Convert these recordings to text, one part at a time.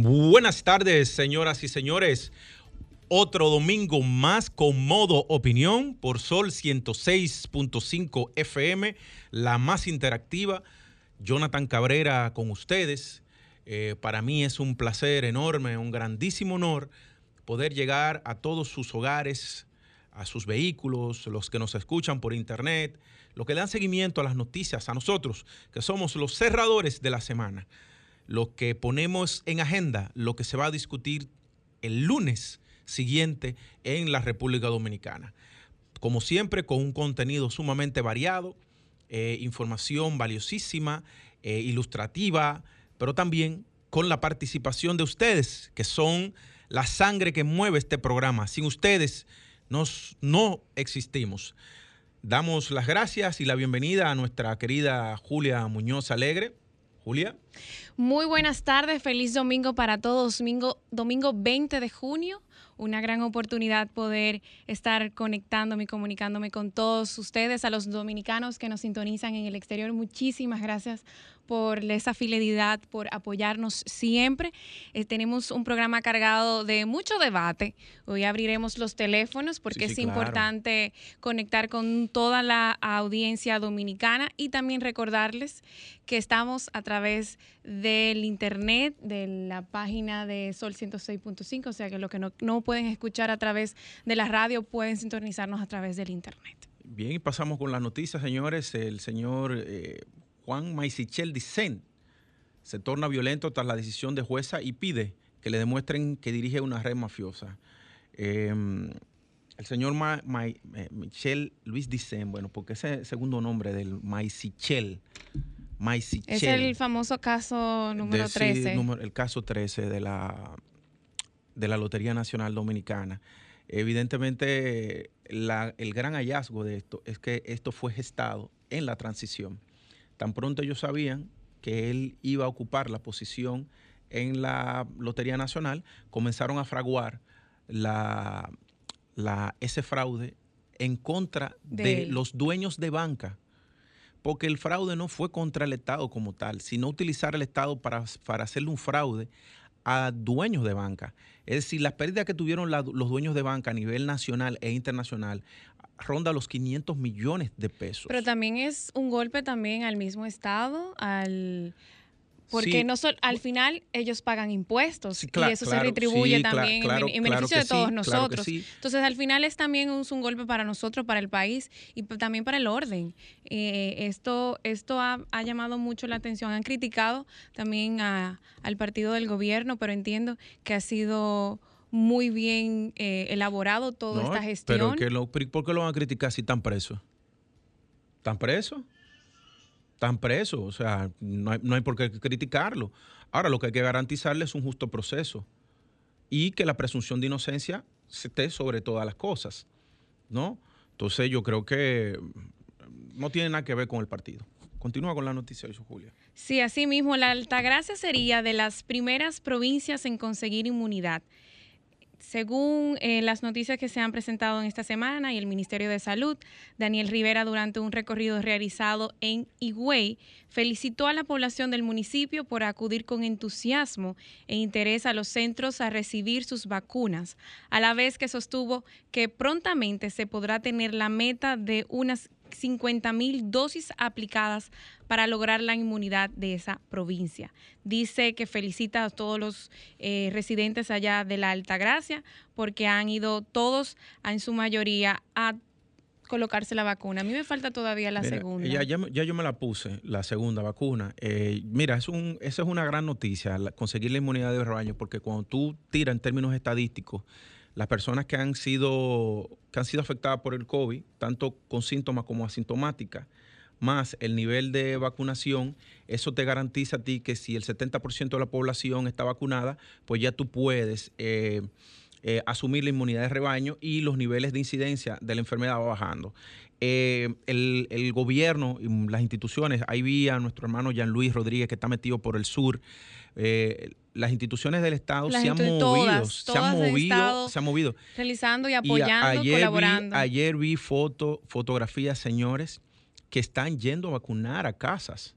Buenas tardes, señoras y señores. Otro domingo más con modo opinión por Sol 106.5 FM, la más interactiva. Jonathan Cabrera con ustedes. Eh, para mí es un placer enorme, un grandísimo honor poder llegar a todos sus hogares, a sus vehículos, los que nos escuchan por internet, los que dan seguimiento a las noticias, a nosotros, que somos los cerradores de la semana lo que ponemos en agenda, lo que se va a discutir el lunes siguiente en la República Dominicana. Como siempre, con un contenido sumamente variado, eh, información valiosísima, eh, ilustrativa, pero también con la participación de ustedes, que son la sangre que mueve este programa. Sin ustedes nos, no existimos. Damos las gracias y la bienvenida a nuestra querida Julia Muñoz Alegre. Julia. Muy buenas tardes, feliz domingo para todos. Domingo, domingo 20 de junio, una gran oportunidad poder estar conectándome y comunicándome con todos ustedes, a los dominicanos que nos sintonizan en el exterior. Muchísimas gracias por esa fidelidad, por apoyarnos siempre. Eh, tenemos un programa cargado de mucho debate. Hoy abriremos los teléfonos porque es importante conectar con toda la audiencia dominicana y también recordarles que estamos a través del internet, de la página de Sol 106.5, o sea que lo que no, pueden escuchar a través de la radio pueden sintonizarnos a través del internet. Bien, y pasamos con las noticias, señores. El señor eh, Juan Maisichel Dicen se torna violento tras la decisión de jueza y pide que le demuestren que dirige una red mafiosa. Em, el señor eh, Michel Luis Dicen, bueno, porque ese segundo nombre del Maisichel, Es el famoso caso número 13. el caso 13 de la, de la Lotería Nacional Dominicana. Evidentemente, el gran hallazgo de esto es que esto fue gestado en la transición. Tan pronto ellos sabían que él iba a ocupar la posición en la Lotería Nacional, comenzaron a fraguar la, la, ese fraude en contra de, los dueños de banca. Porque el fraude no fue contra el Estado como tal, sino utilizar el Estado para, para hacerle un fraude a dueños de banca. Es decir, las pérdidas que tuvieron los dueños de banca a nivel nacional e internacional ronda los 500 millones de pesos. Pero también es un golpe también al mismo Estado, al porque no al final ellos pagan impuestos y eso se retribuye también en, beneficio de todos nosotros. Entonces al final es también un, un, golpe para nosotros, para el país y también para el orden. Eh, esto esto ha, llamado mucho la atención. Han criticado también al partido del gobierno, pero entiendo que ha sido muy bien eh, elaborado toda esta gestión. Pero ¿por qué lo van a criticar si están presos? ¿Están presos? Están presos, o sea, no hay, por qué criticarlo. Ahora, lo que hay que garantizarle es un justo proceso y que la presunción de inocencia esté sobre todas las cosas, ¿no? Entonces yo creo que no tiene nada que ver con el partido. Continúa con la noticia, Julia. Sí, así mismo, la Altagracia sería de las primeras provincias en conseguir inmunidad. Según eh, las noticias que se han presentado en esta semana y el Ministerio de Salud, Daniel Rivera, durante un recorrido realizado en Higüey, felicitó a la población del municipio por acudir con entusiasmo e interés a los centros a recibir sus vacunas, a la vez que sostuvo que prontamente se podrá tener la meta de unas 50 mil dosis aplicadas para lograr la inmunidad de esa provincia. Dice que felicita a todos los eh, residentes allá de la Altagracia porque han ido todos, en su mayoría, a colocarse la vacuna. A mí me falta todavía la segunda. Ya, ya, yo me la puse, la segunda vacuna. Eh, mira, es un, esa es una gran noticia, conseguir la inmunidad de rebaño, porque cuando tú tiras en términos estadísticos, las personas que han sido, que han sido afectadas por el COVID, tanto con síntomas como asintomáticas, más el nivel de vacunación, eso te garantiza a ti que si el 70% de la población está vacunada, pues ya tú puedes eh, eh, asumir la inmunidad de rebaño y los niveles de incidencia de la enfermedad va bajando. Eh, el, gobierno y las instituciones, ahí vi a nuestro hermano Jean Luis Rodríguez que está metido por el sur. Las instituciones del Estado se han movido, se han movido, se han movido. Realizando y apoyando, colaborando. ayer vi foto, fotografías, señores, que están yendo a vacunar a casas.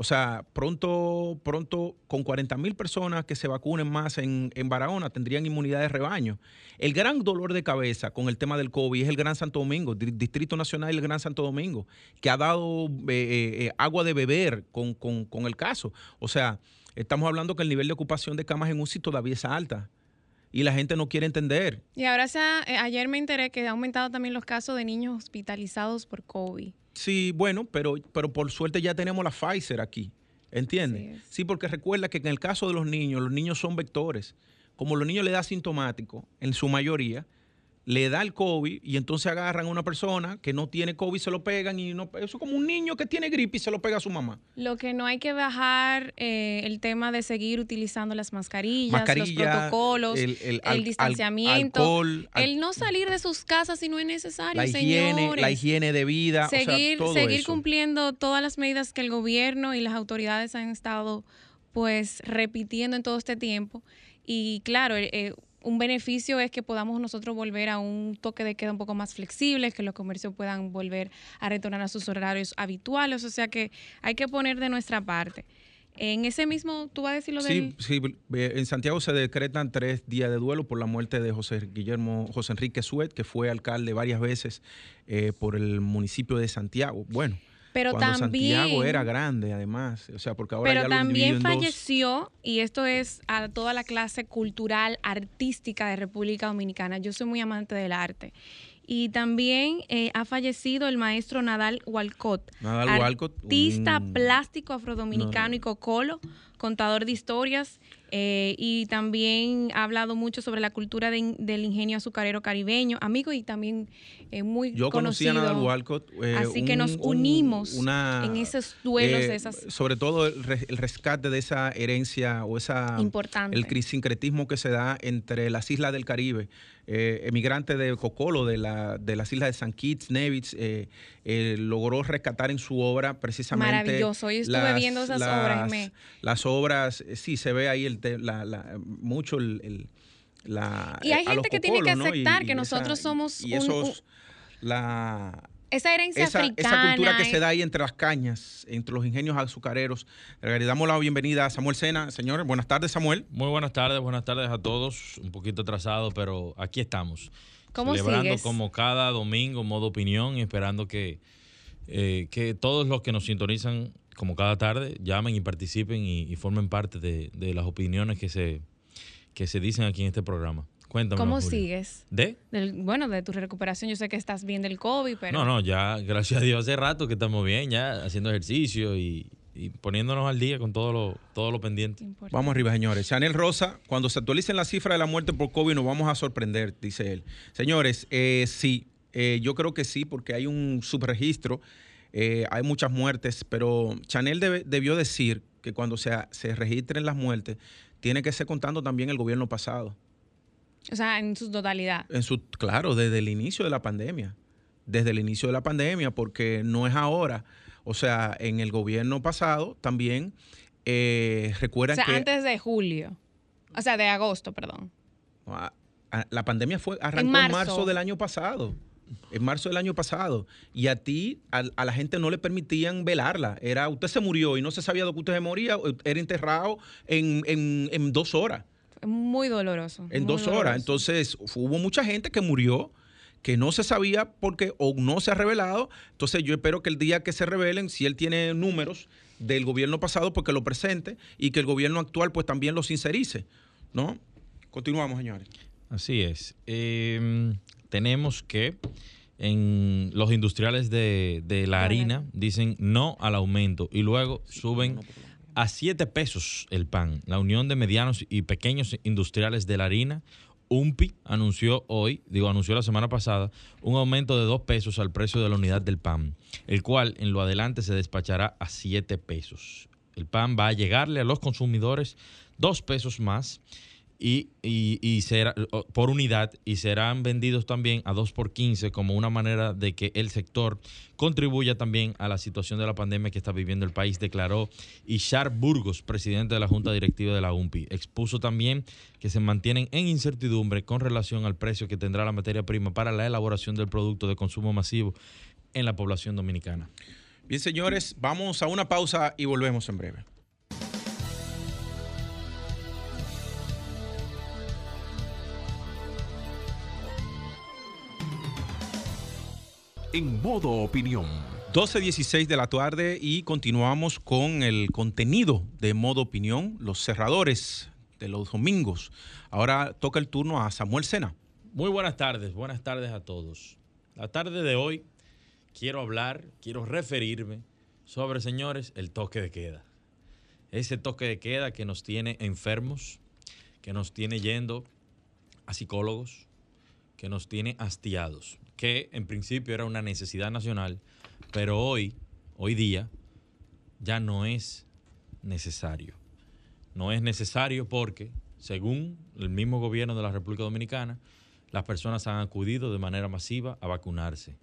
O sea, pronto, pronto con 40 mil personas que se vacunen más en, Barahona tendrían inmunidad de rebaño. El gran dolor de cabeza con el tema del COVID es el Gran Santo Domingo, Distrito Nacional y el Gran Santo Domingo, que ha dado eh, eh, eh, agua de beber con, con el caso. O sea, estamos hablando que el nivel de ocupación de camas en UCI todavía es alta y la gente no quiere entender. Y ahora se ayer me enteré que ha aumentado también los casos de niños hospitalizados por COVID. Sí, bueno, pero, pero por suerte ya tenemos la Pfizer aquí. ¿Entiendes? Sí, porque recuerda que en el caso de los niños, los niños son vectores. Como los niños le da sintomático, en su mayoría, le da el COVID y entonces agarran a una persona que no tiene COVID, se lo pegan y no, eso es como un niño que tiene gripe y se lo pega a su mamá. Lo que no hay que bajar eh, el tema de seguir utilizando las mascarillas, los protocolos, el, distanciamiento, el no salir de sus casas si no es necesario, la higiene, la higiene de vida, seguir, seguir cumpliendo todas las medidas que el gobierno y las autoridades han estado pues repitiendo en todo este tiempo. Y claro, eh, un beneficio es que podamos nosotros volver a un toque de queda un poco más flexible, que los comercios puedan volver a retornar a sus horarios habituales, o sea que hay que poner de nuestra parte. En ese mismo, ¿tú vas a decir lo sí, Sí, en Santiago se decretan tres días de duelo por la muerte de José Guillermo, José Enrique Suet, que fue alcalde varias veces eh, por el municipio de Santiago. Bueno, pero Cuando también, Santiago era grande, además. O sea, porque ahora pero también falleció, y esto es a toda la clase cultural, artística de República Dominicana. Yo soy muy amante del arte. Y también eh, ha fallecido el maestro Nadal Walcott. Nadal Walcott. Artista plástico afrodominicano y cocolo, contador de historias eh, y también ha hablado mucho sobre la cultura del ingenio azucarero caribeño, amigo y también eh, muy Yo conocido. conocí a Nadal Walcott. Eh, así que nos unimos en esos duelos de esas... Sobre todo el, rescate de esa herencia o esa... Importante. El sincretismo que se da entre las islas del Caribe. Emigrante de Cocolo, de, la, de las islas de San Kitts, Nevis, logró rescatar en su obra precisamente... Maravilloso, yo estuve viendo esas obras. Las obras, sí, se ve ahí el la, mucho el, la, y hay gente que tiene que aceptar que nosotros somos y esos, la esa herencia africana. Esa cultura que se da ahí entre las cañas, entre los ingenios azucareros. Le damos la bienvenida a Samuel Sena. Señor, buenas tardes, Samuel. Muy buenas tardes, buenas tardes a todos. Un poquito atrasado, pero aquí estamos. ¿Cómo Celebrando como cada domingo, modo opinión, y esperando que, eh, que todos los que nos sintonizan como cada tarde, llamen y participen y, formen parte de, las opiniones que se, que se dicen aquí en este programa. Cuéntame. ¿Cómo sigues? ¿De? bueno, de tu recuperación. Yo sé que estás bien del COVID, pero... No, no, ya, gracias a Dios, hace rato que estamos bien, ya haciendo ejercicio y, poniéndonos al día con todo lo, todo lo pendiente. Vamos arriba, señores. Chanel Rosa, cuando se actualicen las cifras de la muerte por COVID nos vamos a sorprender, dice él. Señores, eh, sí, eh, yo creo que sí, porque hay un subregistro eh, hay muchas muertes, pero Chanel debió decir que cuando se, se registren las muertes, tiene que ser contando también el gobierno pasado. O sea, en su totalidad. En su, claro, desde el inicio de la pandemia. Desde el inicio de la pandemia, porque no es ahora. O sea, en el gobierno pasado también eh, recuerdan o sea, antes de julio. O sea, de agosto, perdón. Ah, la pandemia fue arrancó en marzo del año pasado en marzo del año pasado, y a ti, a, la gente no le permitían velarla. Era, usted se murió y no se sabía de que usted se moría, era enterrado en, dos horas. Muy doloroso. En dos horas. Entonces, hubo mucha gente que murió que no se sabía porque o no se ha revelado. Entonces, yo espero que el día que se revelen, si él tiene números del gobierno pasado, porque lo presente y que el gobierno actual pues también los sincerice, ¿no? Continuamos, señores. Así es. Eh, tenemos que en los industriales de, la harina dicen no al aumento y luego suben a 7 pesos el pan. La Unión de Medianos y Pequeños Industriales de la Harina UMPI anunció hoy, digo, anunció la semana pasada, un aumento de dos pesos al precio de la unidad del pan, el cual en lo adelante se despachará a siete pesos. El pan va a llegarle a los consumidores dos pesos más y, y, será, por unidad y serán vendidos también a 2 por 15 como una manera de que el sector contribuya también a la situación de la pandemia que está viviendo el país, declaró Ishar Burgos, presidente de la Junta Directiva de la UMPI. Expuso también que se mantienen en incertidumbre con relación al precio que tendrá la materia prima para la elaboración del producto de consumo masivo en la población dominicana. Bien, señores, vamos a una pausa y volvemos en breve. En modo opinión. 12.16 de la tarde y continuamos con el contenido de modo opinión, los cerradores de los domingos. Ahora toca el turno a Samuel Sena. Muy buenas tardes, buenas tardes a todos. La tarde de hoy quiero hablar, quiero referirme sobre, señores, el toque de queda. Ese toque de queda que nos tiene enfermos, que nos tiene yendo a psicólogos, que nos tiene hastiados que en principio era una necesidad nacional, pero hoy, hoy día, ya no es necesario. No es necesario porque, según el mismo gobierno de la República Dominicana, las personas han acudido de manera masiva a vacunarse.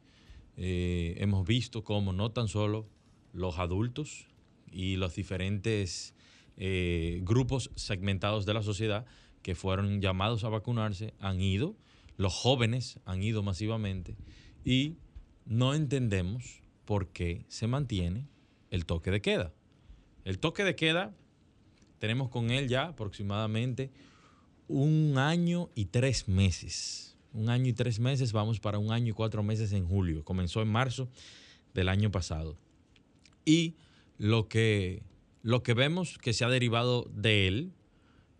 Eh, hemos visto cómo no tan solo los adultos y los diferentes eh, grupos segmentados de la sociedad que fueron llamados a vacunarse han ido los jóvenes han ido masivamente y no entendemos por qué se mantiene el toque de queda. El toque de queda, tenemos con él ya aproximadamente un año y tres meses. Un año y tres meses, vamos para un año y cuatro meses en julio. Comenzó en marzo del año pasado. Y lo que, lo que vemos que se ha derivado de él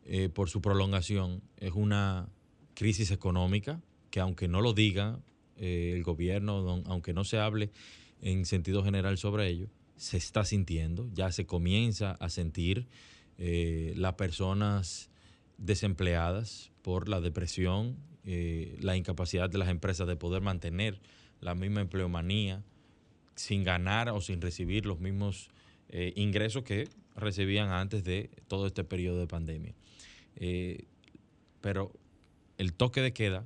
eh, por su prolongación es una crisis económica, que aunque no lo diga eh, el gobierno, aunque no se hable en sentido general sobre ello, se está sintiendo, ya se comienza a sentir eh, las personas desempleadas por la depresión, eh, la incapacidad de las empresas de poder mantener la misma empleomanía sin ganar o sin recibir los mismos ingresos que recibían antes de todo este periodo de pandemia. pero el toque de queda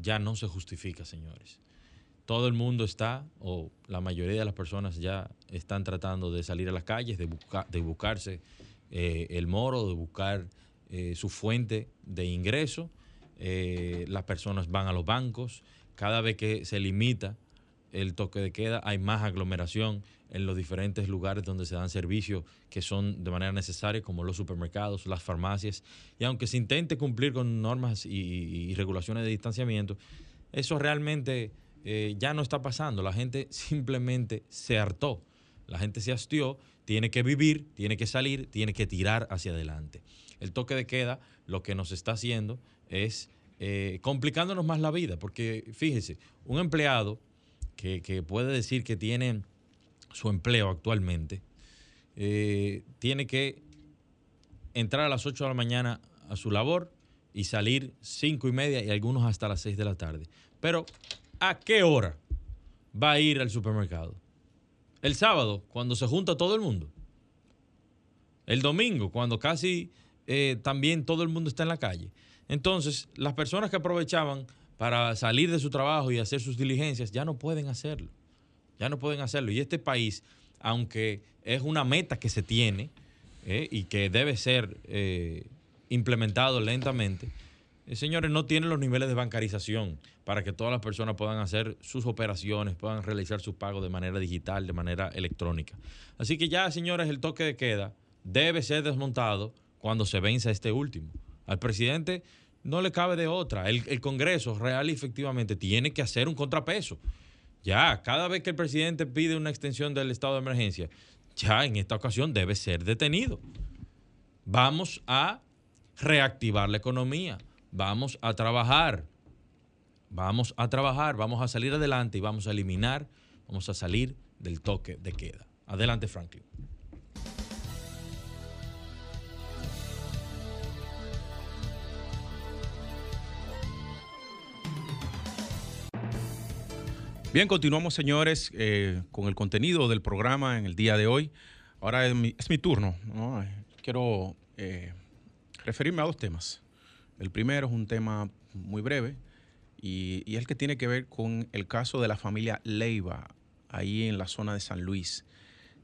ya no se justifica, señores. Todo el mundo está, o la mayoría de las personas ya están tratando de salir a las calles, de, buscarse eh, el moro, de buscar eh, su fuente de ingreso. Eh, las personas van a los bancos. Cada vez que se limita el toque de queda, hay más aglomeración en los diferentes lugares donde se dan servicios que son de manera necesaria, como los supermercados, las farmacias. Y aunque se intente cumplir con normas y, regulaciones de distanciamiento, eso realmente eh, ya no está pasando. La gente simplemente se hartó. La gente se hastió, tiene que vivir, tiene que salir, tiene que tirar hacia adelante. El toque de queda lo que nos está haciendo es eh, complicándonos más la vida, porque fíjese, un empleado que, puede decir que tiene su empleo actualmente, eh, tiene que entrar a las 8 de la mañana a su labor y salir 5 y media y algunos hasta las 6 de la tarde. Pero, ¿a qué hora va a ir al supermercado? El sábado, cuando se junta todo el mundo. El domingo, cuando casi eh, también todo el mundo está en la calle. Entonces, las personas que aprovechaban para salir de su trabajo y hacer sus diligencias ya no pueden hacerlo. Ya no pueden hacerlo. Y este país, aunque es una meta que se tiene eh, y que debe ser eh, implementado lentamente, eh, señores, no tiene los niveles de bancarización para que todas las personas puedan hacer sus operaciones, puedan realizar sus pagos de manera digital, de manera electrónica. Así que ya, señores, el toque de queda debe ser desmontado cuando se venza este último. Al presidente no le cabe de otra. El, Congreso real y efectivamente tiene que hacer un contrapeso. Ya, cada vez que el presidente pide una extensión del estado de emergencia, ya en esta ocasión debe ser detenido. Vamos a reactivar la economía, vamos a trabajar, vamos a trabajar, vamos a salir adelante y vamos a eliminar, vamos a salir del toque de queda. Adelante, Franklin. Bien, continuamos, señores, eh, con el contenido del programa en el día de hoy. Ahora es mi, turno. Quiero eh, referirme a dos temas. El primero es un tema muy breve y, y, es el que tiene que ver con el caso de la familia Leiva, ahí en la zona de San Luis,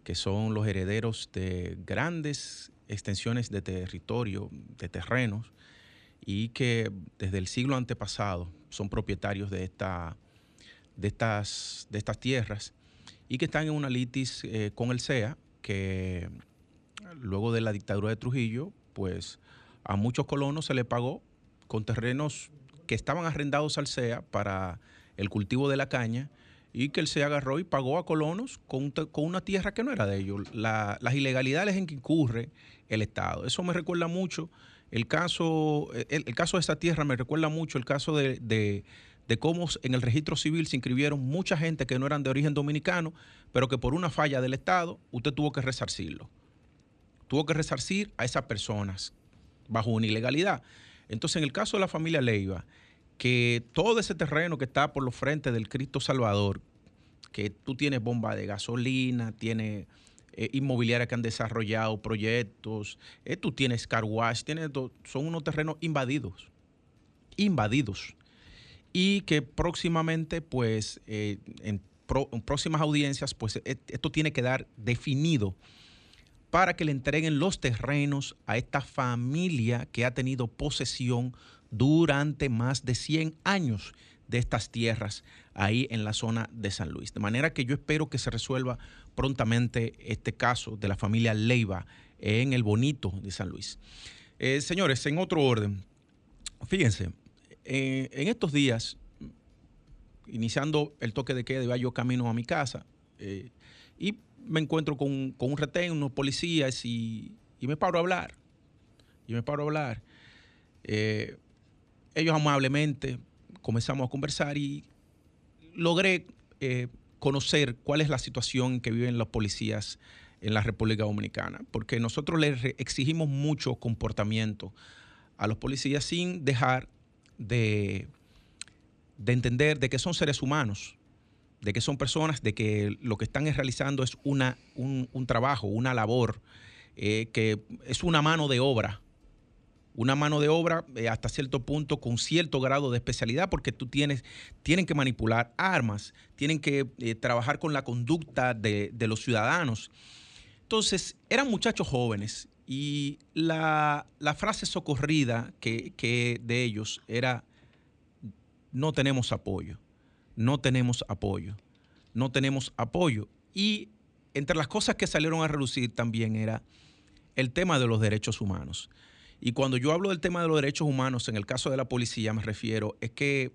que son los herederos de grandes extensiones de territorio, de terrenos, y que desde el siglo antepasado son propietarios de esta de estas, de estas tierras y que están en una litis eh, con el CEA, que luego de la dictadura de Trujillo, pues a muchos colonos se le pagó con terrenos que estaban arrendados al CEA para el cultivo de la caña y que el CEA agarró y pagó a colonos con, una tierra que no era de ellos. las ilegalidades en que incurre el Estado. Eso me recuerda mucho el caso, el, caso de esta tierra me recuerda mucho el caso de cómo en el registro civil se inscribieron mucha gente que no eran de origen dominicano, pero que por una falla del Estado usted tuvo que resarcirlo. Tuvo que resarcir a esas personas bajo una ilegalidad. Entonces, en el caso de la familia Leiva, que todo ese terreno que está por los frentes del Cristo Salvador, que tú tienes bomba de gasolina, tienes eh, inmobiliarias que han desarrollado proyectos, eh, tú tienes car wash, tienes son unos terrenos invadidos, invadidos y que próximamente, pues, eh, en, próximas audiencias, pues e, esto tiene que dar definido para que le entreguen los terrenos a esta familia que ha tenido posesión durante más de 100 años de estas tierras ahí en la zona de San Luis. De manera que yo espero que se resuelva prontamente este caso de la familia Leiva en el bonito de San Luis. Eh, señores, en otro orden, fíjense, eh, en estos días, iniciando el toque de queda, iba yo camino a mi casa eh, y me encuentro con, un retén, unos policías y, me paro a hablar. Y me paro a hablar. Eh, ellos amablemente comenzamos a conversar y logré conocer cuál es la situación que viven los policías en la República Dominicana, porque nosotros les exigimos mucho comportamiento a los policías sin dejar de, entender de que son seres humanos, de que son personas, de que lo que están realizando es una, un, trabajo, una labor, eh, que es una mano de obra, una mano de obra eh, hasta cierto punto con cierto grado de especialidad, porque tú tienes, tienen que manipular armas, tienen que eh, trabajar con la conducta de, los ciudadanos. Entonces, eran muchachos jóvenes y la, frase socorrida que, de ellos era, no tenemos apoyo, no tenemos apoyo, no tenemos apoyo. Y entre las cosas que salieron a relucir también era el tema de los derechos humanos. Y cuando yo hablo del tema de los derechos humanos, en el caso de la policía me refiero, es que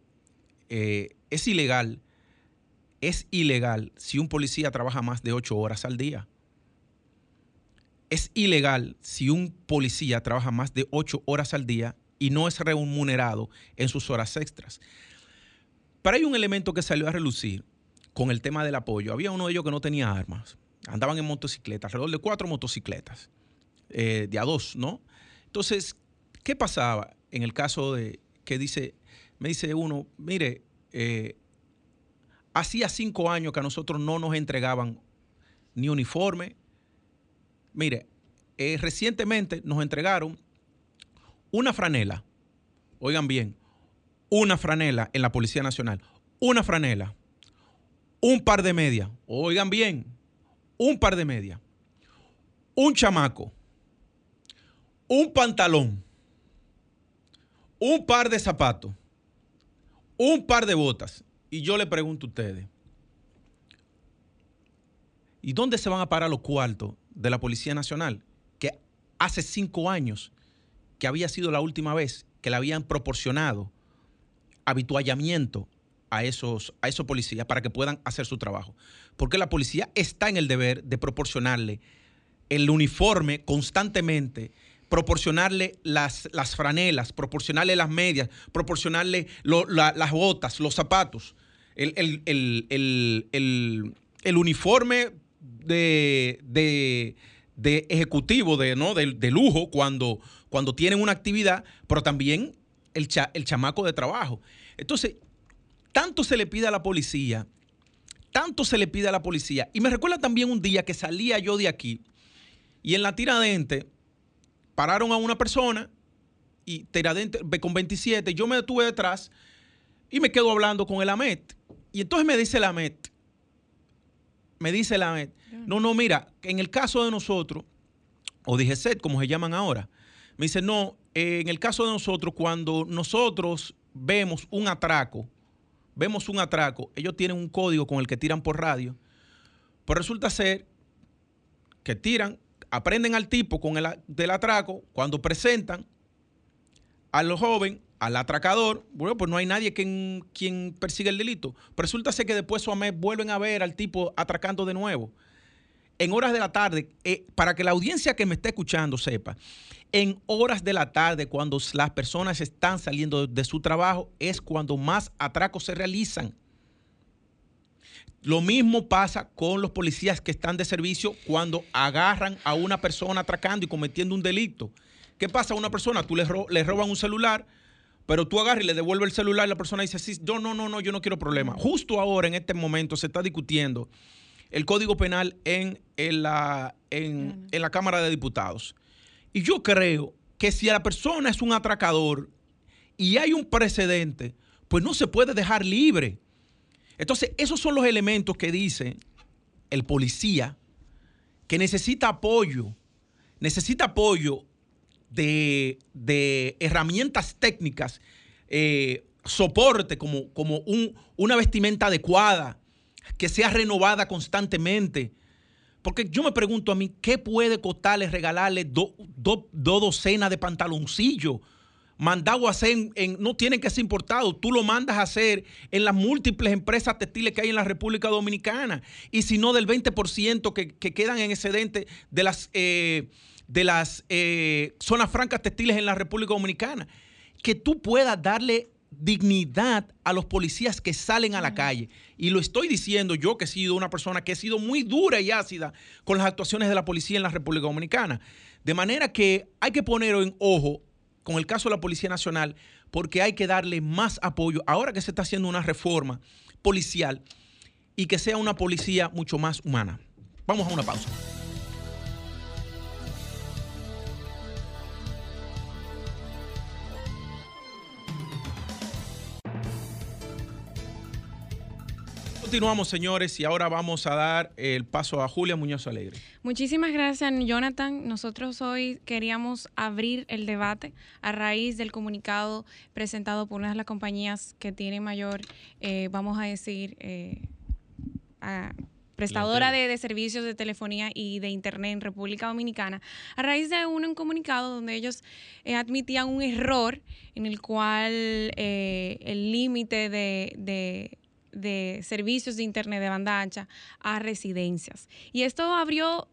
eh, es ilegal, es ilegal si un policía trabaja más de ocho horas al día es ilegal si un policía trabaja más de ocho horas al día y no es remunerado en sus horas extras. Pero hay un elemento que salió a relucir con el tema del apoyo. Había uno de ellos que no tenía armas. Andaban en motocicletas, alrededor de cuatro motocicletas, eh, de a dos, ¿no? Entonces, ¿qué pasaba en el caso de que dice, me dice uno, mire, eh, hacía cinco años que a nosotros no nos entregaban ni uniforme, Mire, eh, recientemente nos entregaron una franela, oigan bien, una franela en la Policía Nacional, una franela, un par de medias, oigan bien, un par de medias, un chamaco, un pantalón, un par de zapatos, un par de botas. Y yo le pregunto a ustedes, ¿y dónde se van a parar los cuartos de la Policía Nacional, que hace cinco años, que había sido la última vez que le habían proporcionado habituallamiento a esos, a esos policías para que puedan hacer su trabajo. Porque la policía está en el deber de proporcionarle el uniforme constantemente, proporcionarle las, las franelas, proporcionarle las medias, proporcionarle las botas, los zapatos, el, el uniforme de, ejecutivo, de, ¿no? de, lujo, cuando, cuando tienen una actividad, pero también el, el chamaco de trabajo. Entonces, tanto se le pide a la policía tanto se le pide a la policía. Y me recuerda también un día que salía yo de aquí y en la tiradente pararon a una persona y tiradente con 27, yo me detuve detrás y me quedo hablando con el AMET. Y entonces me dice el AMET, me dice el AMET, no, no, mira, en el caso de nosotros, o set, como se llaman ahora, me dice, no, en el caso de nosotros, cuando nosotros vemos un atraco, vemos un atraco, ellos tienen un código con el que tiran por radio, pues resulta ser que tiran, aprenden al tipo con el del atraco, cuando presentan a los joven, al atracador, bueno, pues no hay nadie quien, quien persiga el delito. Resulta ser que después su vuelven a ver al tipo atracando de nuevo. En horas de la tarde, eh, para que la audiencia que me está escuchando sepa, en horas de la tarde, cuando las personas están saliendo de su trabajo, es cuando más atracos se realizan. Lo mismo pasa con los policías que están de servicio cuando agarran a una persona atracando y cometiendo un delito. ¿Qué pasa a una persona? Tú le, roban un celular, pero tú agarras y le devuelves el celular y la persona dice, sí, no, no, no, no, yo no quiero problema. Justo ahora, en este momento, se está discutiendo el Código Penal en, la, en la Cámara de Diputados. Y yo creo que si la persona es un atracador y hay un precedente, pues no se puede dejar libre. Entonces, esos son los elementos que dice el policía que necesita apoyo, necesita apoyo de, herramientas técnicas, eh, soporte como, como una vestimenta adecuada, que sea renovada constantemente, porque yo me pregunto a mí, ¿qué puede costarle regalarle dos docenas de pantaloncillos? Mandado a hacer, en, no tienen que ser importados, tú lo mandas a hacer en las múltiples empresas textiles que hay en la República Dominicana. Y si no, del 20% que, que quedan en excedente de las, eh, de las eh, zonas francas textiles en la República Dominicana. Que tú puedas darle dignidad a los policías que salen a la calle. Y lo estoy diciendo yo que he sido una persona que he sido muy dura y ácida con las actuaciones de la policía en la República Dominicana. De manera que hay que poner en ojo con el caso de la Policía Nacional porque hay que darle más apoyo ahora que se está haciendo una reforma policial y que sea una policía mucho más humana. Vamos a una pausa. Continuamos, señores, y ahora vamos a dar el paso a Julia Muñoz Alegre. Muchísimas gracias, Jonathan. Nosotros hoy queríamos abrir el debate a raíz del comunicado presentado por una de las compañías que tiene mayor, eh, vamos a decir, eh, prestadora de, servicios de telefonía y de internet en República Dominicana, a raíz de un, comunicado donde ellos eh, admitían un error en el cual el límite de de servicios de Internet de banda ancha a residencias. Y esto abrió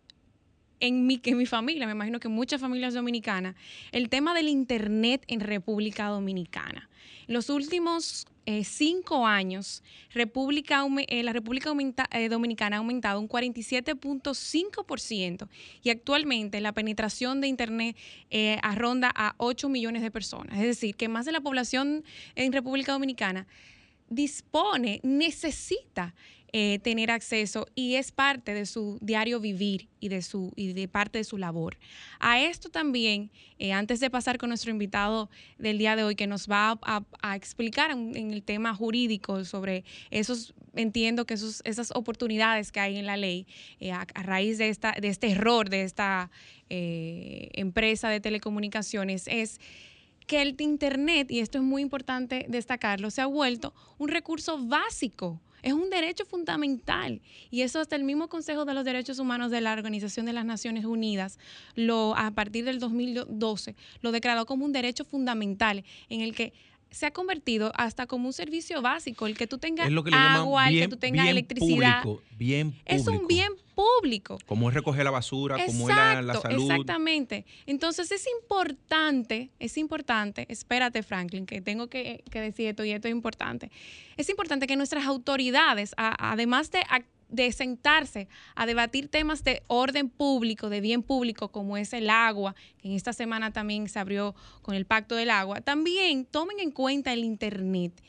en mi, en mi familia, me imagino que muchas familias dominicanas, el tema del Internet en República Dominicana. Los últimos eh, cinco años, República, eh, la República eh, Dominicana ha aumentado un 47.5% y actualmente la penetración de Internet ronda a 8 millones de personas. Es decir, que más de la población en República Dominicana dispone, necesita eh, tener acceso y es parte de su diario vivir y de, su, y de parte de su labor. A esto también, eh, antes de pasar con nuestro invitado del día de hoy, que nos va a, explicar en, el tema jurídico sobre esos, entiendo que esos, esas oportunidades que hay en la ley eh, a, raíz de, esta, de este error de esta empresa de telecomunicaciones, es que el Internet, y esto es muy importante destacarlo, se ha vuelto un recurso básico. Es un derecho fundamental y eso hasta el mismo Consejo de los Derechos Humanos de la Organización de las Naciones Unidas, lo, a partir del 2012, lo declaró como un derecho fundamental en el que se ha convertido hasta como un servicio básico, el que tú tengas agua, el que tú tengas electricidad. bien público. Es un bien público. Como es recoger la basura, como es la, salud. Exactamente. Entonces es importante, es importante, espérate Franklin, que tengo que, decir esto y esto es importante. Es importante que nuestras autoridades, además de de sentarse a debatir temas de orden público, de bien público, como es el agua, que en esta semana también se abrió con el Pacto del Agua, también tomen en cuenta el Internet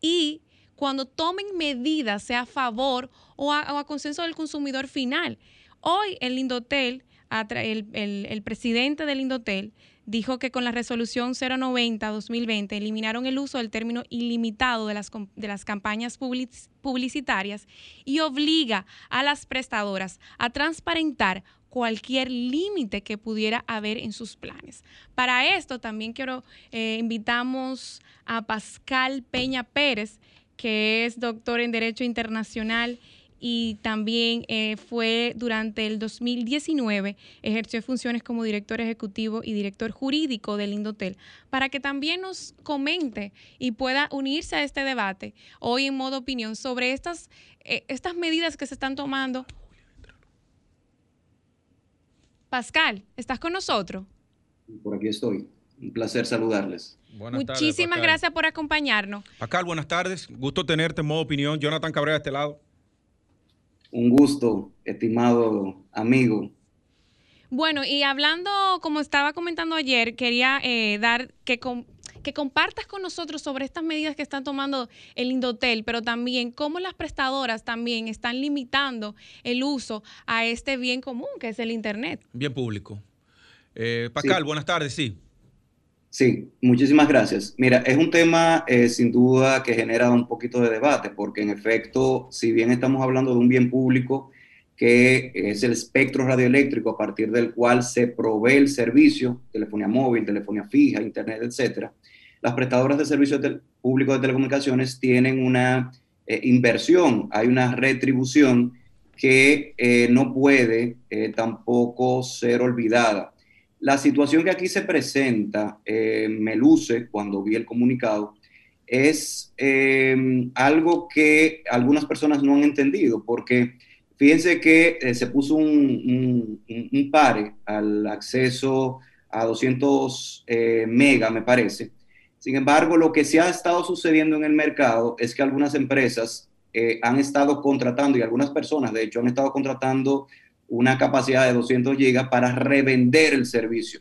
y cuando tomen medidas, sea a favor o a, consenso del consumidor final. Hoy el Indotel, el, el presidente del Indotel, dijo que con la resolución 090-2020 eliminaron el uso del término ilimitado de las, de las campañas publicitarias y obliga a las prestadoras a transparentar cualquier límite que pudiera haber en sus planes. Para esto también quiero eh, invitamos a Pascal Peña Pérez, que es doctor en Derecho Internacional y también eh, fue durante el 2019, ejerció funciones como director ejecutivo y director jurídico del Indotel, para que también nos comente y pueda unirse a este debate hoy en modo opinión sobre estas, eh, estas medidas que se están tomando. Pascal, ¿estás con nosotros? Por aquí estoy. Un placer saludarles. Muchísimas gracias por acompañarnos. Pascal, buenas tardes. Gusto tenerte en modo opinión. Jonathan Cabrera de este lado. Un gusto, estimado amigo. Bueno, y hablando, como estaba comentando ayer, quería eh, dar que, que compartas con nosotros sobre estas medidas que están tomando el Indotel, pero también cómo las prestadoras también están limitando el uso a este bien común que es el Internet. Bien público. Eh, Pascal, buenas tardes, sí. Sí, muchísimas gracias. Mira, es un tema eh, sin duda que genera un poquito de debate, porque en efecto, si bien estamos hablando de un bien público que es el espectro radioeléctrico a partir del cual se provee el servicio, telefonía móvil, telefonía fija, internet, etcétera, las prestadoras de servicios públicos de telecomunicaciones tienen una eh, inversión, hay una retribución que eh, no puede tampoco ser olvidada. La situación que aquí se presenta, eh, me luce cuando vi el comunicado, es eh, algo que algunas personas no han entendido, porque fíjense que eh, se puso un, un, pare al acceso a 200 mega, me parece. Sin embargo, lo que sí ha estado sucediendo en el mercado es que algunas empresas han estado contratando, y algunas personas, de hecho, han estado contratando una capacidad de 200 gigas para revender el servicio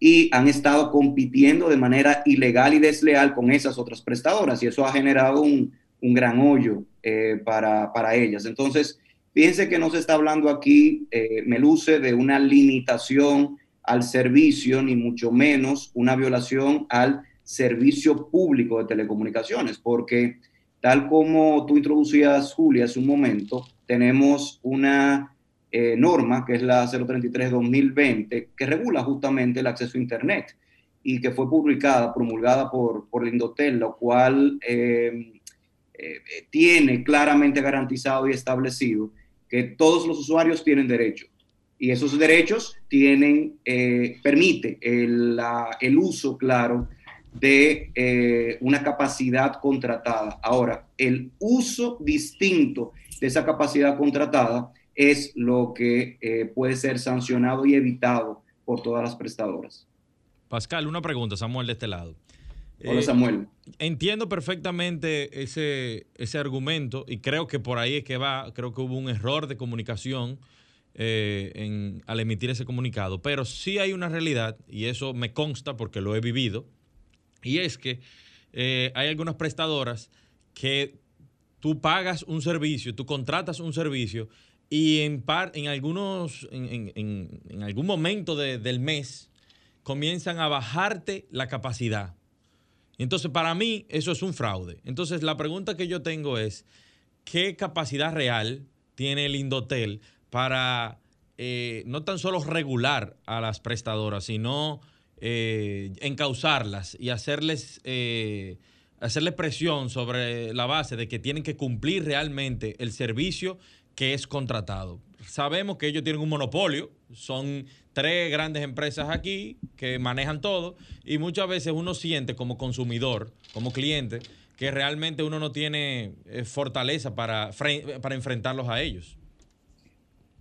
y han estado compitiendo de manera ilegal y desleal con esas otras prestadoras y eso ha generado un, gran hoyo eh, para, ellas. Entonces, fíjense que no se está hablando aquí, eh, me luce, de una limitación al servicio, ni mucho menos una violación al servicio público de telecomunicaciones, porque tal como tú introducías, Julia, hace un momento, tenemos una eh, norma, que es la 033-2020, que regula justamente el acceso a Internet y que fue publicada, promulgada por, por el Indotel, lo cual eh, eh, tiene claramente garantizado y establecido que todos los usuarios tienen derechos y esos derechos tienen, permite el, el, uso, claro, de una capacidad contratada. Ahora, el uso distinto de esa capacidad contratada es lo que eh, puede ser sancionado y evitado por todas las prestadoras. Pascal, una pregunta, Samuel, de este lado. Hola, eh, Samuel. Entiendo perfectamente ese, ese argumento y creo que por ahí es que va, creo que hubo un error de comunicación eh, en, al emitir ese comunicado, pero sí hay una realidad, y eso me consta porque lo he vivido, y es que hay algunas prestadoras que tú pagas un servicio, tú contratas un servicio y en, par, en algunos, en, en, en algún momento del mes, comienzan a bajarte la capacidad. Entonces, para mí, eso es un fraude. Entonces, la pregunta que yo tengo es, ¿qué capacidad real tiene el Indotel para eh, no tan solo regular a las prestadoras, sino eh, encauzarlas y hacerles, eh, hacerles presión sobre la base de que tienen que cumplir realmente el servicio que es contratado. Sabemos que ellos tienen un monopolio, son tres grandes empresas aquí que manejan todo y muchas veces uno siente como consumidor, como cliente, que realmente uno no tiene eh, fortaleza para, para enfrentarlos a ellos.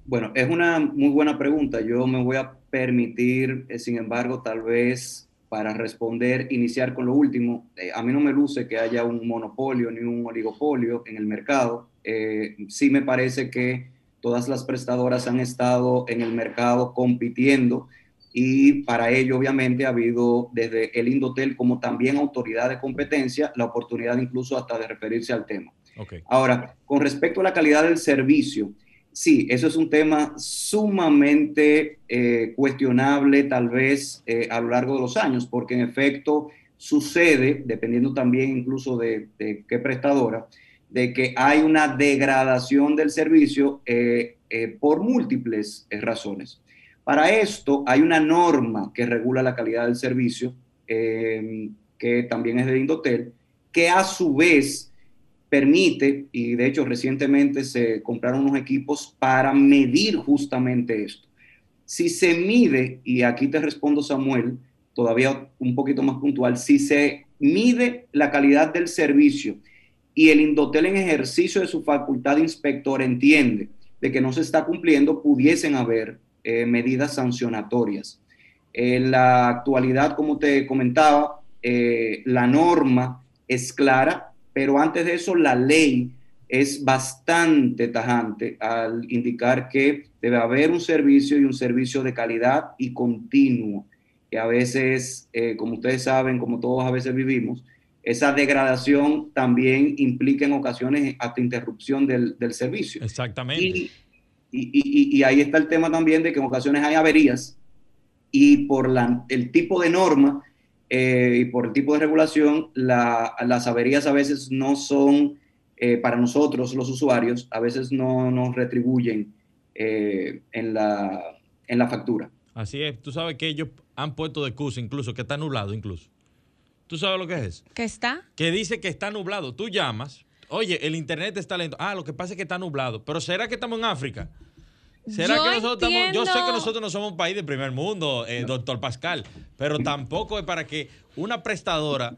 Bueno, es una muy buena pregunta. Yo me voy a permitir, eh, sin embargo, tal vez para responder, iniciar con lo último. Eh, a mí no me luce que haya un monopolio ni un oligopolio en el mercado. Eh, sí me parece que todas las prestadoras han estado en el mercado compitiendo y para ello obviamente ha habido desde el Indotel como también autoridad de competencia la oportunidad incluso hasta de referirse al tema. Ahora, con respecto a la calidad del servicio, sí, eso es un tema sumamente eh, cuestionable tal vez eh, a lo largo de los años, porque en efecto sucede, dependiendo también incluso de, qué prestadora, de que hay una degradación del servicio eh, por múltiples razones. Para esto hay una norma que regula la calidad del servicio, que también es de Indotel, que a su vez permite, y de hecho recientemente se compraron unos equipos para medir justamente esto. Si se mide, y aquí te respondo Samuel, todavía un poquito más puntual, si se mide la calidad del servicio y el Indotel en ejercicio de su facultad de inspector entiende de que no se está cumpliendo, pudiesen haber eh, medidas sancionatorias. En la actualidad, como te comentaba, eh, la norma es clara, pero antes de eso la ley es bastante tajante al indicar que debe haber un servicio y un servicio de calidad y continuo, que a veces, eh, como ustedes saben, como todos a veces vivimos, esa degradación también implica en ocasiones hasta interrupción del, servicio. Exactamente. Y, y, ahí está el tema también de que en ocasiones hay averías y por la, el tipo de norma eh, y por el tipo de regulación, las averías a veces no son, eh, para nosotros los usuarios, a veces no nos retribuyen eh, en, la, en la factura. Así es, tú sabes que ellos han puesto de curso incluso, que está nublado incluso. ¿Tú sabes lo que es? ¿Que está? Que dice que está nublado. Tú llamas, oye, el internet está lento. Ah, lo que pasa es que está nublado. Pero ¿será que estamos en África? ¿Será yo que nosotros estamos, yo sé que nosotros no somos un país de primer mundo, eh, doctor Pascal, pero tampoco es para que una prestadora,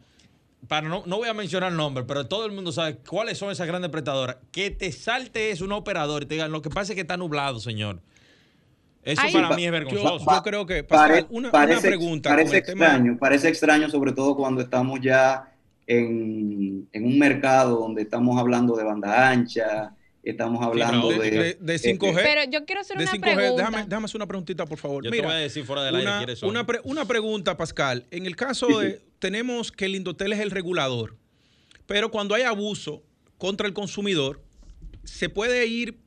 para no, no voy a mencionar el nombre, pero todo el mundo sabe cuáles son esas grandes prestadoras, que te salte es un operador y te digan, lo que pasa es que está nublado, señor. Eso para mí es vergonzoso. Yo, creo que, una, pregunta. Parece extraño, parece extraño sobre todo cuando estamos ya en, en un mercado donde estamos hablando de banda ancha, Estamos hablando de, de, 5G. Pero yo quiero hacer una pregunta. Déjame, déjame, hacer una preguntita, por favor. Yo Mira, te voy a decir fuera del una, aire una, una, pregunta, Pascal. En el caso de, tenemos que el Indotel es el regulador, pero cuando hay abuso contra el consumidor, se puede ir,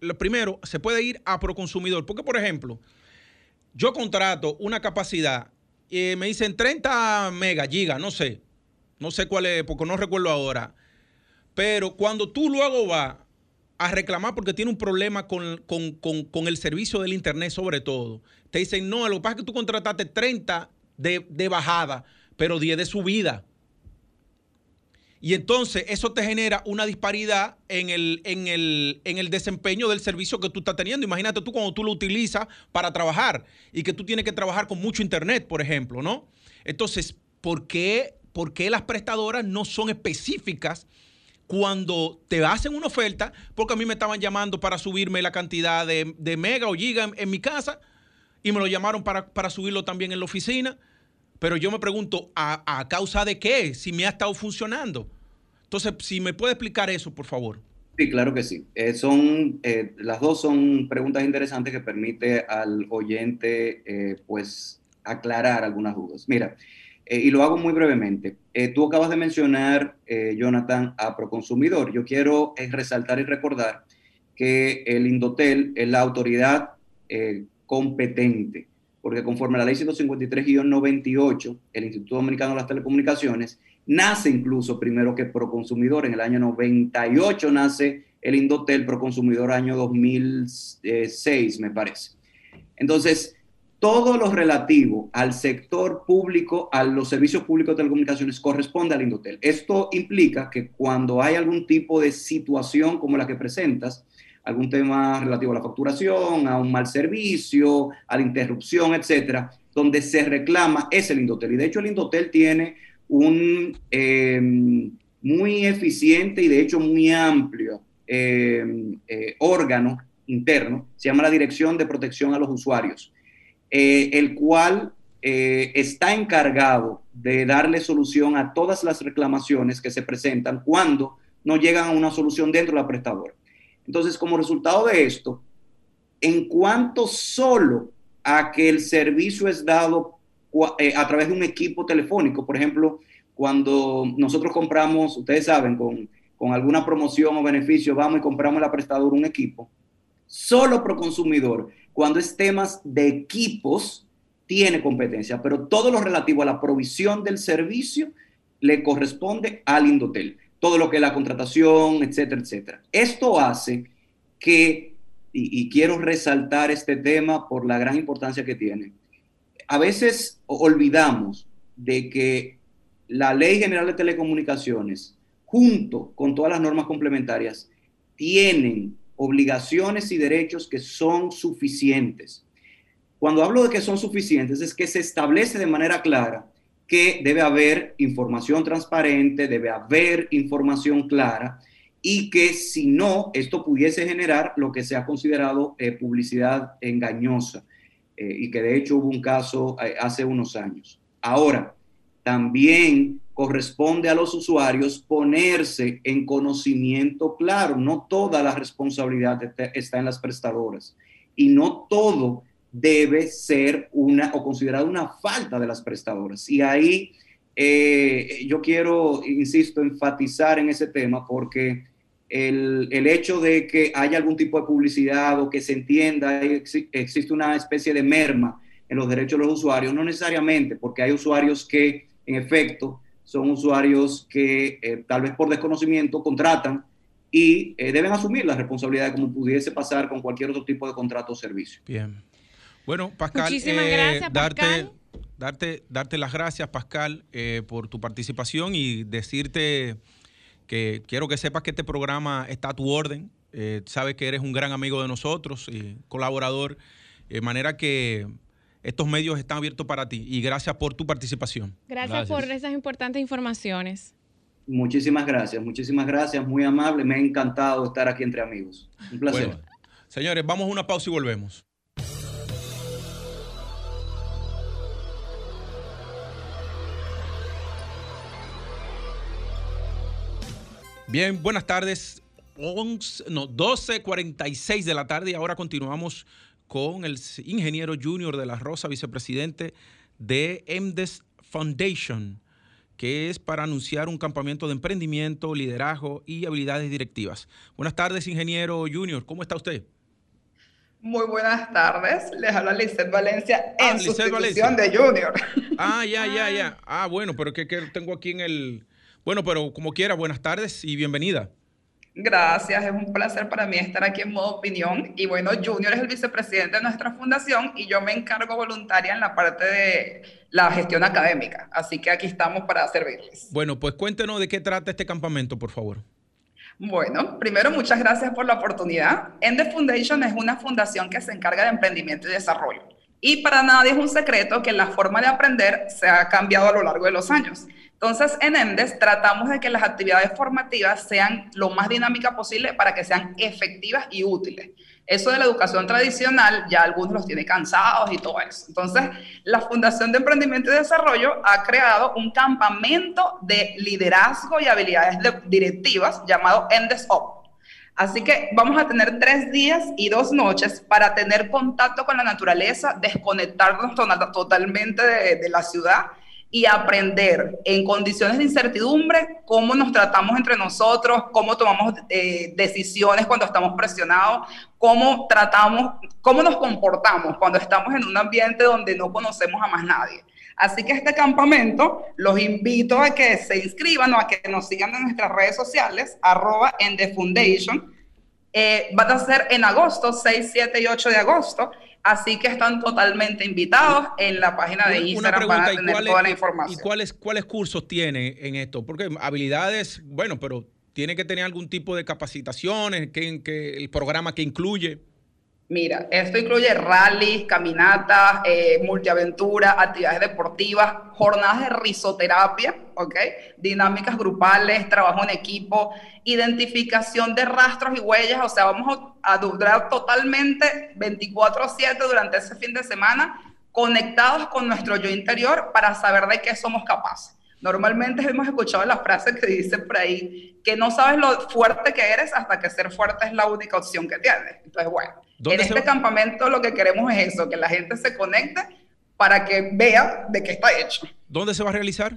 lo primero, se puede ir a proconsumidor. Porque, por ejemplo, yo contrato una capacidad y me dicen 30 megas, gigas, no sé. No sé cuál es, porque no recuerdo ahora. Pero cuando tú luego vas a reclamar porque tiene un problema con, el servicio del Internet sobre todo. Te dicen, no, lo que pasa es que tú contrataste 30 de, bajada, pero 10 de subida. Y entonces eso te genera una disparidad en el, en, el, en el desempeño del servicio que tú estás teniendo. Imagínate tú cuando tú lo utilizas para trabajar y que tú tienes que trabajar con mucho internet, por ejemplo, ¿no? Entonces, ¿por qué, por qué las prestadoras no son específicas cuando te hacen una oferta, porque a mí me estaban llamando para subirme la cantidad de, mega o giga en, mi casa y me lo llamaron para, subirlo también en la oficina. Pero yo me pregunto, ¿a, causa de qué? Si me ha estado funcionando. Entonces, si me puede explicar eso, por favor. Sí, claro que sí. Eh, son, eh, las dos son preguntas interesantes que permite al oyente, eh, pues, aclarar algunas dudas. Mira, eh, y lo hago muy brevemente. Tú acabas de mencionar, Jonathan, a Proconsumidor. Yo quiero resaltar y recordar que el Indotel es la autoridad competente, porque conforme a la ley 153-98, el Instituto Dominicano de las Telecomunicaciones nace incluso primero que Proconsumidor. En el año 98 nace el Indotel Proconsumidor, año 2006, me parece. Entonces, todo lo relativo al sector público, a los servicios públicos de telecomunicaciones, corresponde al Indotel. Esto implica que cuando hay algún tipo de situación como la que presentas, algún tema relativo a la facturación, a un mal servicio, a la interrupción, etcétera, donde se reclama es el Indotel. Y de hecho, el Indotel tiene un em, muy eficiente y de hecho muy amplio em, eh, órgano interno, se llama la Dirección de Protección a los Usuarios eh, el cual eh, está encargado de darle solución a todas las reclamaciones que se presentan cuando no llegan a una solución dentro de la prestadora. Entonces, como resultado de esto, en cuanto solo a que el servicio es dado eh, a través de un equipo telefónico. Por ejemplo, cuando nosotros compramos, ustedes saben, con, con alguna promoción o beneficio, vamos y compramos la prestadora un equipo, solo pro consumidor, cuando es temas de equipos, tiene competencia, pero todo lo relativo a la provisión del servicio le corresponde al Indotel. Todo lo que es la contratación, etcétera, etcétera. Esto hace que, y, y quiero resaltar este tema por la gran importancia que tiene, a veces olvidamos de que la Ley General de Telecomunicaciones, junto con todas las normas complementarias, tienen obligaciones y derechos que son suficientes. Cuando hablo de que son suficientes, es que se establece de manera clara que debe haber información transparente, debe haber información clara y que si no, esto pudiese generar lo que se ha considerado eh, publicidad engañosa. Eh, y que de hecho hubo un caso eh, hace unos años. Ahora, también corresponde a los usuarios ponerse en conocimiento claro. No toda la responsabilidad está en las prestadoras y no todo debe ser una o considerado una falta de las prestadoras. Y ahí eh, yo quiero, insisto, enfatizar en ese tema porque el, el, hecho de que haya algún tipo de publicidad o que se entienda que existe una especie de merma en los derechos de los usuarios, no necesariamente, porque hay usuarios que, en efecto, son usuarios que eh, tal vez por desconocimiento contratan y eh, deben asumir la responsabilidad como pudiese pasar con cualquier otro tipo de contrato o servicio. Bien. Bueno, Pascal, Muchísimas eh, gracias, darte, Pascal. Darte, darte las gracias, Pascal, por tu participación y decirte que quiero que sepas que este programa está a tu orden. Eh, sabes que eres un gran amigo de nosotros y colaborador. De manera que estos medios están abiertos para ti y gracias por tu participación. Gracias, por esas importantes informaciones. Muchísimas gracias, muchísimas gracias, muy amable. Me ha encantado estar aquí entre amigos. Un placer. señores, vamos a una pausa y volvemos. Bien, buenas tardes. 11, no, 12.46 de la tarde y ahora continuamos con el ingeniero junior de la Rosa, vicepresidente de MDES Foundation, que es para anunciar un campamento de emprendimiento, liderazgo y habilidades directivas. Buenas tardes, ingeniero junior. ¿Cómo está usted? Muy buenas tardes. Les habla Lizeth Valencia ah, en sustitución de Junior. Ah, ya, ya, ya. Ah, bueno, pero que, que tengo aquí en el, bueno, pero como quiera, buenas tardes y bienvenida. Gracias, es un placer para mí estar aquí en modo opinión. Y bueno, Junior es el vicepresidente de nuestra fundación y yo me encargo voluntaria en la parte de la gestión académica. Así que aquí estamos para servirles. Bueno, pues cuéntenos de qué trata este campamento, por favor. Bueno, primero muchas gracias por la oportunidad. Ende Foundation es una fundación que se encarga de emprendimiento y desarrollo. Y para nadie es un secreto que la forma de aprender se ha cambiado a lo largo de los años. Entonces, en ENDES tratamos de que las actividades formativas sean lo más dinámicas posible para que sean efectivas y útiles. Eso de la educación tradicional ya algunos los tiene cansados y todo eso. Entonces, la Fundación de Emprendimiento y Desarrollo ha creado un campamento de liderazgo y habilidades directivas llamado ENDES Up. Así que vamos a tener tres días y dos noches para tener contacto con la naturaleza, desconectarnos totalmente de, de la ciudad y aprender en condiciones de incertidumbre cómo nos tratamos entre nosotros, cómo tomamos eh, decisiones cuando estamos presionados, cómo tratamos, cómo nos comportamos cuando estamos en un ambiente donde no conocemos a más nadie. Así que este campamento los invito a que se inscriban o a que nos sigan en nuestras redes sociales, arroba en The Foundation. Eh, va a ser en agosto, 6, 7 y 8 de agosto. Así que están totalmente invitados en la página de Instagram para tener toda la información. ¿Y cuáles, cuáles cursos tiene en esto? Porque habilidades, bueno, pero tiene que tener algún tipo de capacitaciones, que, que el programa que incluye. Mira, esto incluye rallies, caminatas, eh, multiaventuras, actividades deportivas, jornadas de risoterapia, ¿ok? Dinámicas grupales, trabajo en equipo, identificación de rastros y huellas, o sea, vamos a durar totalmente 24/7 durante ese fin de semana conectados con nuestro yo interior para saber de qué somos capaces. Normalmente hemos escuchado la frase que dice por ahí, que no sabes lo fuerte que eres hasta que ser fuerte es la única opción que tienes. Entonces, bueno, en este campamento lo que queremos es eso, que la gente se conecte para que vea de qué está hecho. ¿Dónde se va a realizar?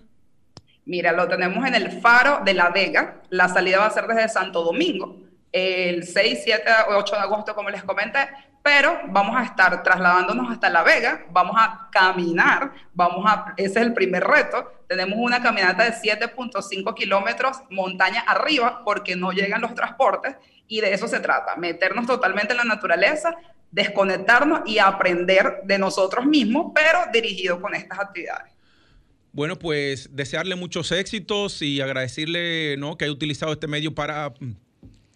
Mira, lo tenemos en el Faro de La Vega. La salida va a ser desde Santo Domingo, el 6, 7 o 8 de agosto, como les comenté, pero vamos a estar trasladándonos hasta La Vega, vamos a caminar, vamos a, ese es el primer reto. Tenemos una caminata de 7.5 kilómetros montaña arriba porque no llegan los transportes y de eso se trata, meternos totalmente en la naturaleza, desconectarnos y aprender de nosotros mismos, pero dirigido con estas actividades. Bueno, pues desearle muchos éxitos y agradecerle ¿no? que haya utilizado este medio para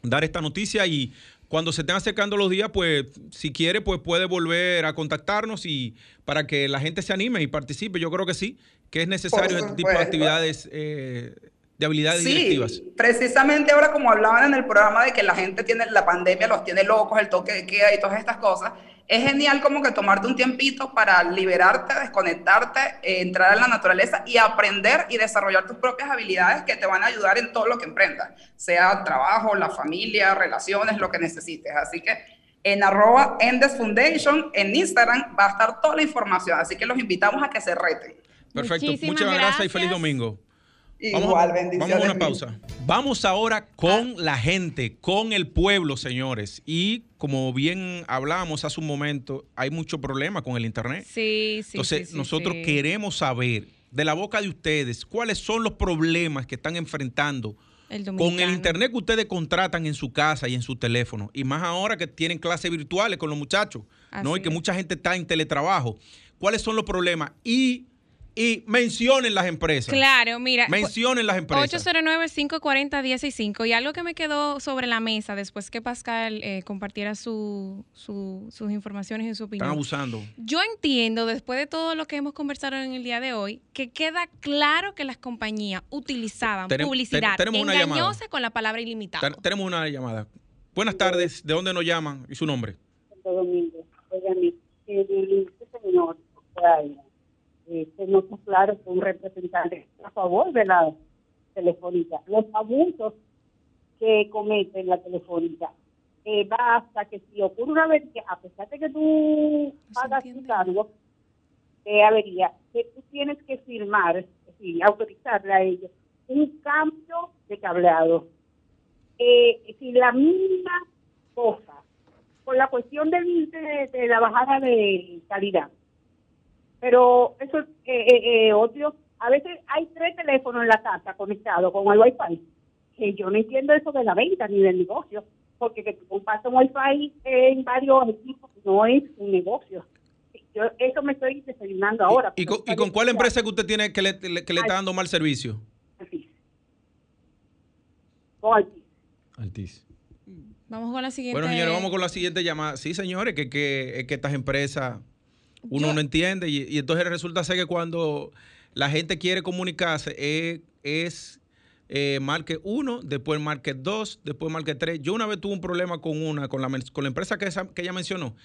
dar esta noticia y cuando se estén acercando los días, pues si quiere, pues puede volver a contactarnos y para que la gente se anime y participe. Yo creo que sí, que es necesario este tipo de actividades eh, de habilidades sí, directivas. Precisamente ahora como hablaban en el programa de que la gente tiene, la pandemia los tiene locos, el toque de queda y todas estas cosas, es genial como que tomarte un tiempito para liberarte, desconectarte, eh, entrar en la naturaleza y aprender y desarrollar tus propias habilidades que te van a ayudar en todo lo que emprendas, sea trabajo, la familia, relaciones, lo que necesites. Así que en arroba Endes Foundation, en Instagram, va a estar toda la información. Así que los invitamos a que se reten. Perfecto. Muchas gracias y feliz domingo. Igual, bendiciones. Vamos a una pausa. Vamos ahora con la gente, con el pueblo, señores. Y como bien hablábamos hace un momento, hay mucho problema con el Internet. Sí, sí. Entonces, sí, nosotros sí. queremos saber de la boca de ustedes cuáles son los problemas que están enfrentando El con el. Internet que ustedes contratan en su casa y en su teléfono. Y más ahora que tienen clases virtuales con los muchachos, ¿no? Y que es. mucha gente está en teletrabajo. ¿Cuáles son los problemas? Y, y mencionen las empresas. Claro, mira. Mencionen las empresas. 809-540-165. Y algo que me quedó sobre la mesa después que Pascal eh, compartiera su, su- sus informaciones y su Están opinión. abusando. Yo entiendo, después de todo lo que hemos conversado en el día de hoy, que queda claro que las compañías utilizaban Tenem- publicidad ten- tenemos una engañosa llamada. con la palabra ilimitada. Ten- tenemos una llamada. Buenas tardes. ¿De dónde nos llaman? ¿Y su nombre? Santo Domingo. Oigan, el, señor, Fraile, eh, se nota claro que un representante a favor de la telefónica. Los abusos que comete la telefónica. Eh, basta que si ocurre una avería, a pesar de que tú hagas tu cargo de avería, que tú tienes que firmar, decir, autorizarle a ellos un cambio de cableado. Eh, si la misma cosa por la cuestión del- de, de la bajada de calidad. Pero eso es eh, eh, eh, obvio. A veces hay tres teléfonos en la casa conectados con el Wi-Fi. Que yo no entiendo eso de la venta ni del negocio. Porque que tú compartas un Wi-Fi en varios equipos no es un negocio. Yo eso me estoy desayunando ahora. ¿Y, con, y con cuál empresa que usted tiene que le, que le está dando mal servicio? Altis. Con Altis. Altis. Vamos con la siguiente. Bueno, señores, vamos con la siguiente llamada. Sí, señores, que, que, es que estas empresas uno Yo- no entiende y, y entonces resulta ser que cuando la gente quiere comunicarse eh, es eh, marque 1, después marque 2, después marque 3. Yo una vez tuve un problema con una, con la, con la empresa que, esa- que ella mencionó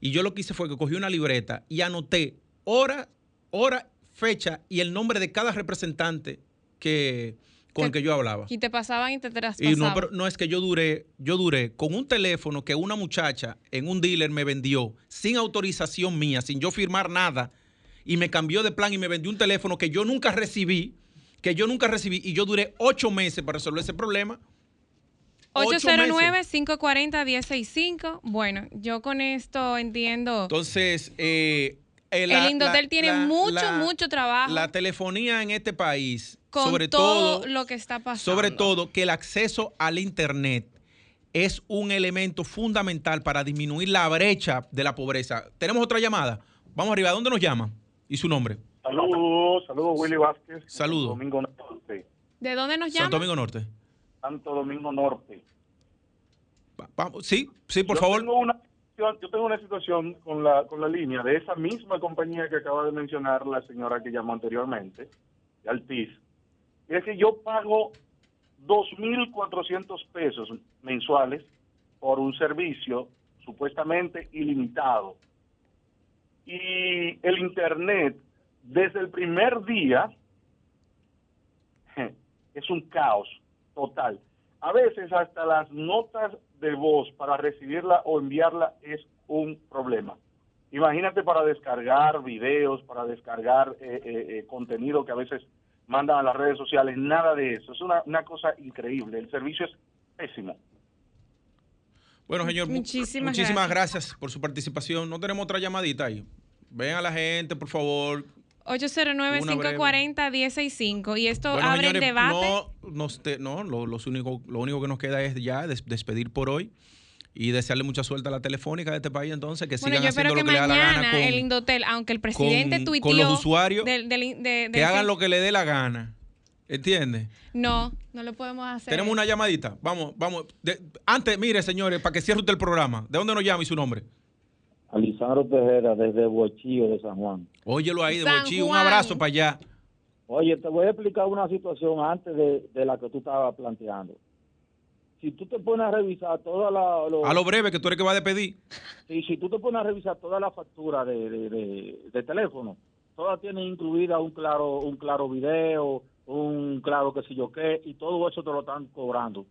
y yo lo que hice fue que cogí una libreta y anoté hora, hora, fecha y el nombre de cada representante que, con el que yo hablaba. Y te pasaban y te traspasaban. Y no, pero no es que yo duré, yo duré con un teléfono que una muchacha en un dealer me vendió sin autorización mía, sin yo firmar nada, y me cambió de plan y me vendió un teléfono que yo nunca recibí, que yo nunca recibí, y yo duré ocho meses para resolver ese problema. Ocho meses. 809-540-165. Bueno, yo con esto entiendo. Entonces, eh, eh, el Indotel tiene mucho, mucho trabajo La telefonía en este país, con sobre todo, todo, lo que está pasando. sobre todo que el acceso al Internet es un elemento fundamental para disminuir la brecha de la pobreza. Tenemos otra llamada. Vamos arriba. ¿Dónde nos llama? ¿Y su nombre? Saludos, saludos Willy Vázquez. Saludos. Santo Domingo Norte. ¿De dónde nos llama? Santo Domingo Norte. Santo Domingo Norte. Va- vamos- sí, sí, por yo favor. Tengo una, yo tengo una situación con la, con la línea de esa misma compañía que acaba de mencionar la señora que llamó anteriormente, de Altis. Y es que yo pago 2.400 pesos mensuales por un servicio supuestamente ilimitado. Y el Internet, desde el primer día, es un caos total. A veces hasta las notas de voz para recibirla o enviarla es un problema. Imagínate para descargar videos, para descargar eh, eh, eh, contenido que a veces mandan a las redes sociales, nada de eso. Es una, una cosa increíble. El servicio es pésimo. Bueno, señor, mu- Muchísimas muchísimas gracias. por su participación. No tenemos otra llamadita ahí. Ven a la gente, por favor. 809-540-165. Y esto Bueno, abre el señores, debate. no, nos te- no, lo, los único, lo único que nos queda es ya des- despedir por hoy y desearle mucha suerte a la telefónica de este país entonces, que Bueno, sigan haciendo lo que le da la gana con, el Indotel, aunque el presidente con- tuiteó con los usuarios, del- del- de- del que hagan lo que le dé la gana. ¿Entiendes? No, no lo podemos hacer. Tenemos una llamadita. Vamos, vamos. De- antes, mire, señores, para que cierre usted el programa. ¿De dónde nos llama y su nombre? Alisandro Tejera, desde Bochillo de San Juan. Óyelo ahí de San Bochí. Un abrazo para allá. Oye, te voy a explicar una situación antes de, de la que tú estabas planteando. Si tú te pones a revisar toda la... lo- A lo breve, que tú eres que va a despedir. si, si tú te pones a revisar toda la factura de, de, de- de teléfono, todas tienen incluida un claro un claro video, un claro qué sé yo qué, y todo eso te lo están cobrando.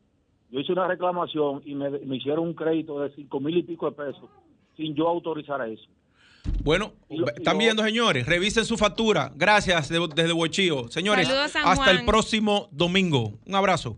Yo hice una reclamación y me, me hicieron un crédito de cinco mil y pico de pesos sin yo autorizar eso. Bueno, están viendo, señores. Revisen su factura. Gracias de- desde Bochío. Señores, hasta el próximo domingo. Un abrazo.